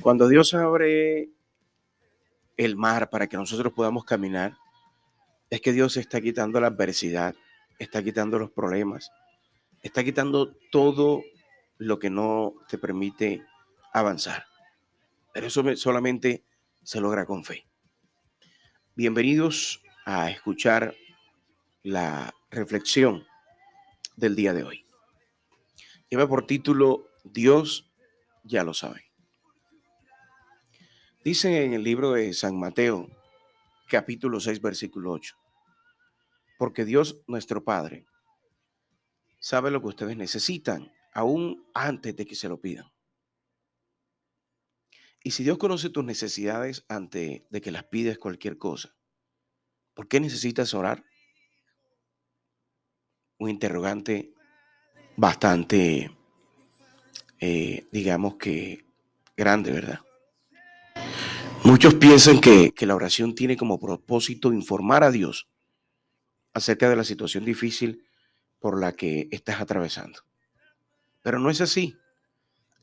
Cuando Dios abre el mar para que nosotros podamos caminar, es que Dios está quitando la adversidad, está quitando los problemas, está quitando todo lo que no te permite avanzar. Pero eso solamente se logra con fe. Bienvenidos a escuchar la reflexión del día de hoy. Lleva por título Dios ya lo sabe. Dice en el libro de San Mateo, capítulo 6, versículo 8, porque Dios nuestro Padre sabe lo que ustedes necesitan, aún antes de que se lo pidan. Y si Dios conoce tus necesidades antes de que las pides cualquier cosa, ¿por qué necesitas orar? Un interrogante bastante, eh, digamos que grande, ¿verdad? Muchos piensan que, la oración tiene como propósito informar a Dios acerca de la situación difícil por la que estás atravesando. Pero no es así.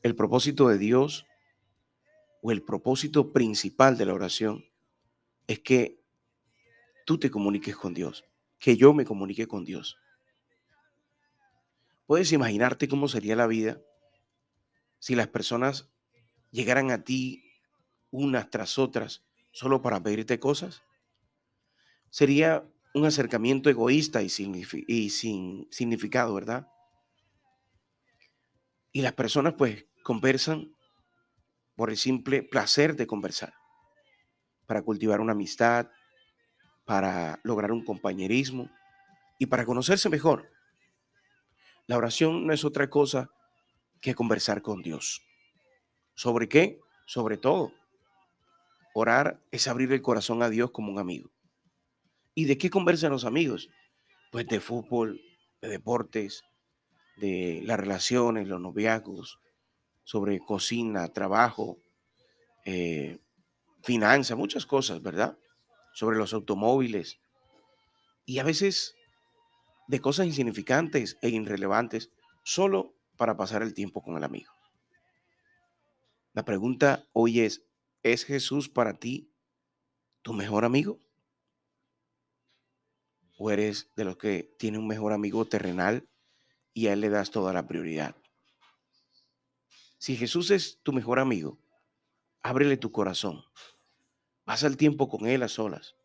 El propósito de Dios o el propósito principal de la oración es que tú te comuniques con Dios, que yo me comunique con Dios. Puedes imaginarte cómo sería la vida si las personas llegaran a ti unas tras otras solo para pedirte cosas? Sería un acercamiento egoísta y, y sin significado, ¿verdad? Y las personas pues conversan por el simple placer de conversar, para cultivar una amistad, para lograr un compañerismo y para conocerse mejor. La oración no es otra cosa que conversar con Dios. ¿Sobre qué? Sobre todo. Orar es abrir el corazón a Dios como un amigo. ¿Y de qué conversan los amigos? Pues de fútbol, de deportes, de las relaciones, los noviazgos, sobre cocina, trabajo, eh, finanzas, muchas cosas, ¿verdad? Sobre los automóviles. Y a veces de cosas insignificantes e irrelevantes, solo para pasar el tiempo con el amigo. La pregunta hoy es, ¿Es Jesús para ti tu mejor amigo? ¿O eres de los que tiene un mejor amigo terrenal y a él le das toda la prioridad? Si Jesús es tu mejor amigo, ábrele tu corazón. Pasa el tiempo con él a solas.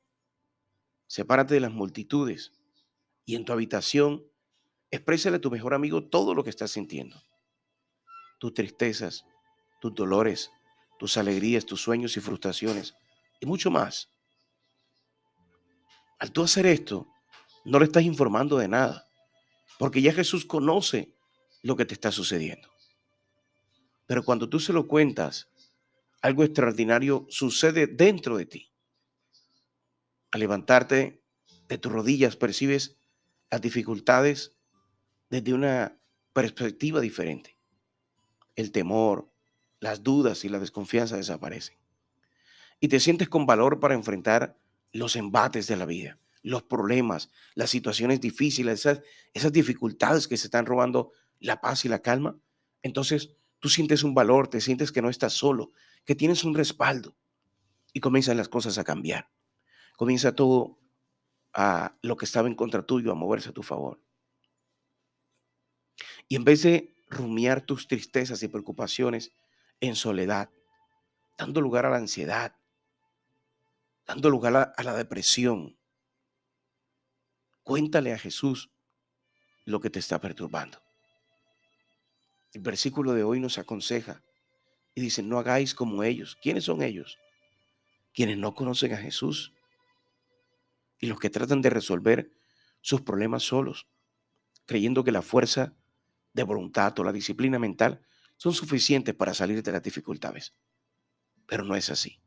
Sepárate de las multitudes y en tu habitación exprésale a tu mejor amigo todo lo que estás sintiendo. Tus tristezas, tus dolores, tus alegrías, tus sueños y frustraciones y mucho más. Al tú hacer esto, no le estás informando de nada, porque ya Jesús conoce lo que te está sucediendo. Pero cuando tú se lo cuentas, algo extraordinario sucede dentro de ti. Al levantarte de tus rodillas, percibes las dificultades desde una perspectiva diferente. El temor, las dudas y la desconfianza desaparecen. Y te sientes con valor para enfrentar los embates de la vida, los problemas, las situaciones difíciles, esas, dificultades que se están robando la paz y la calma. Entonces tú sientes un valor, te sientes que no estás solo, que tienes un respaldo y comienzan las cosas a cambiar. Comienza todo a lo que estaba en contra tuyo a moverse a tu favor. Y en vez de rumiar tus tristezas y preocupaciones, en soledad, dando lugar a la ansiedad, dando lugar a, la depresión. Cuéntale a Jesús lo que te está perturbando. El versículo de hoy nos aconseja y dice, no hagáis como ellos. ¿Quiénes son ellos? Quienes no conocen a Jesús y los que tratan de resolver sus problemas solos, creyendo que la fuerza de voluntad o la disciplina mental son suficientes para salir de las dificultades. Pero no es así.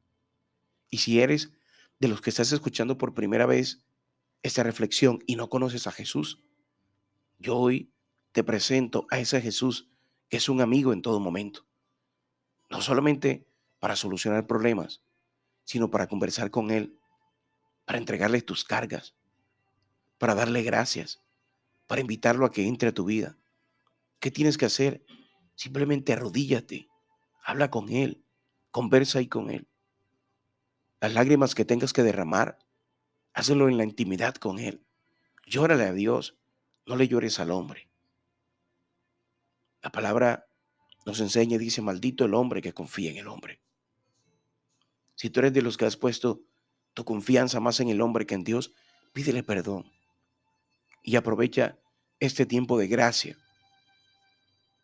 Y si eres de los que estás escuchando por primera vez esta reflexión y no conoces a Jesús, yo hoy te presento a ese Jesús que es un amigo en todo momento. No solamente para solucionar problemas, sino para conversar con Él, para entregarle tus cargas, para darle gracias, para invitarlo a que entre a tu vida. ¿Qué tienes que hacer? Simplemente arrodíllate, habla con Él, conversa ahí con Él. Las lágrimas que tengas que derramar, hazlo en la intimidad con Él. Llórale a Dios, no le llores al hombre. La palabra nos enseña y dice, maldito el hombre que confía en el hombre. Si tú eres de los que has puesto tu confianza más en el hombre que en Dios, pídele perdón y aprovecha este tiempo de gracia.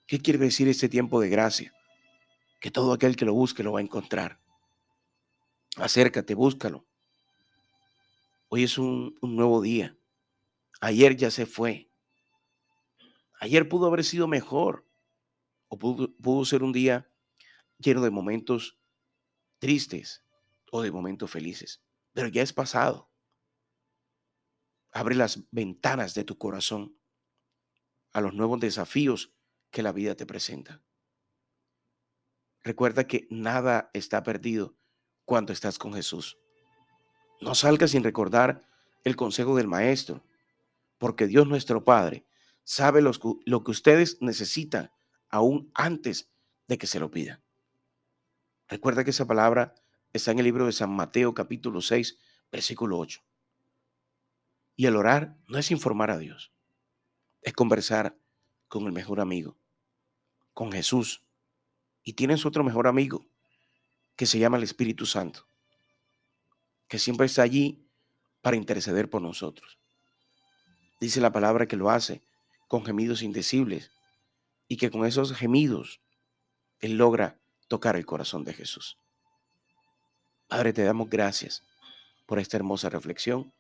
¿Qué quiere decir este tiempo de gracia? Que todo aquel que lo busque lo va a encontrar. Acércate, búscalo. Hoy es un, nuevo día. Ayer ya se fue. Ayer pudo haber sido mejor o pudo, ser un día lleno de momentos tristes o de momentos felices, pero ya es pasado. Abre las ventanas de tu corazón a los nuevos desafíos que la vida te presenta. Recuerda que nada está perdido cuando estás con Jesús. No salgas sin recordar el consejo del Maestro, porque Dios nuestro Padre sabe lo que ustedes necesitan aún antes de que se lo pidan. Recuerda que esa palabra está en el libro de San Mateo capítulo 6, versículo 8. Y el orar no es informar a Dios, es conversar con el mejor amigo, con Jesús. Y tienes otro mejor amigo que se llama el Espíritu Santo, que siempre está allí para interceder por nosotros. Dice la palabra que lo hace con gemidos indecibles y que con esos gemidos Él logra tocar el corazón de Jesús. Padre, te damos gracias por esta hermosa reflexión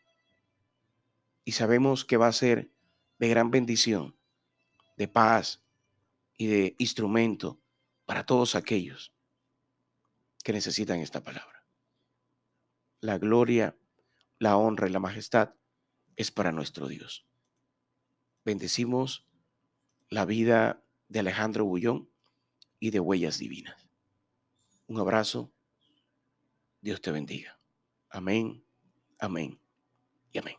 y sabemos que va a ser de gran bendición, de paz y de instrumento para todos aquellos que necesitan esta palabra. La gloria, la honra y la majestad es para nuestro Dios. Bendecimos la vida de Alejandro Bullón y de Huellas Divinas. Un abrazo. Dios te bendiga. Amén, amén y amén.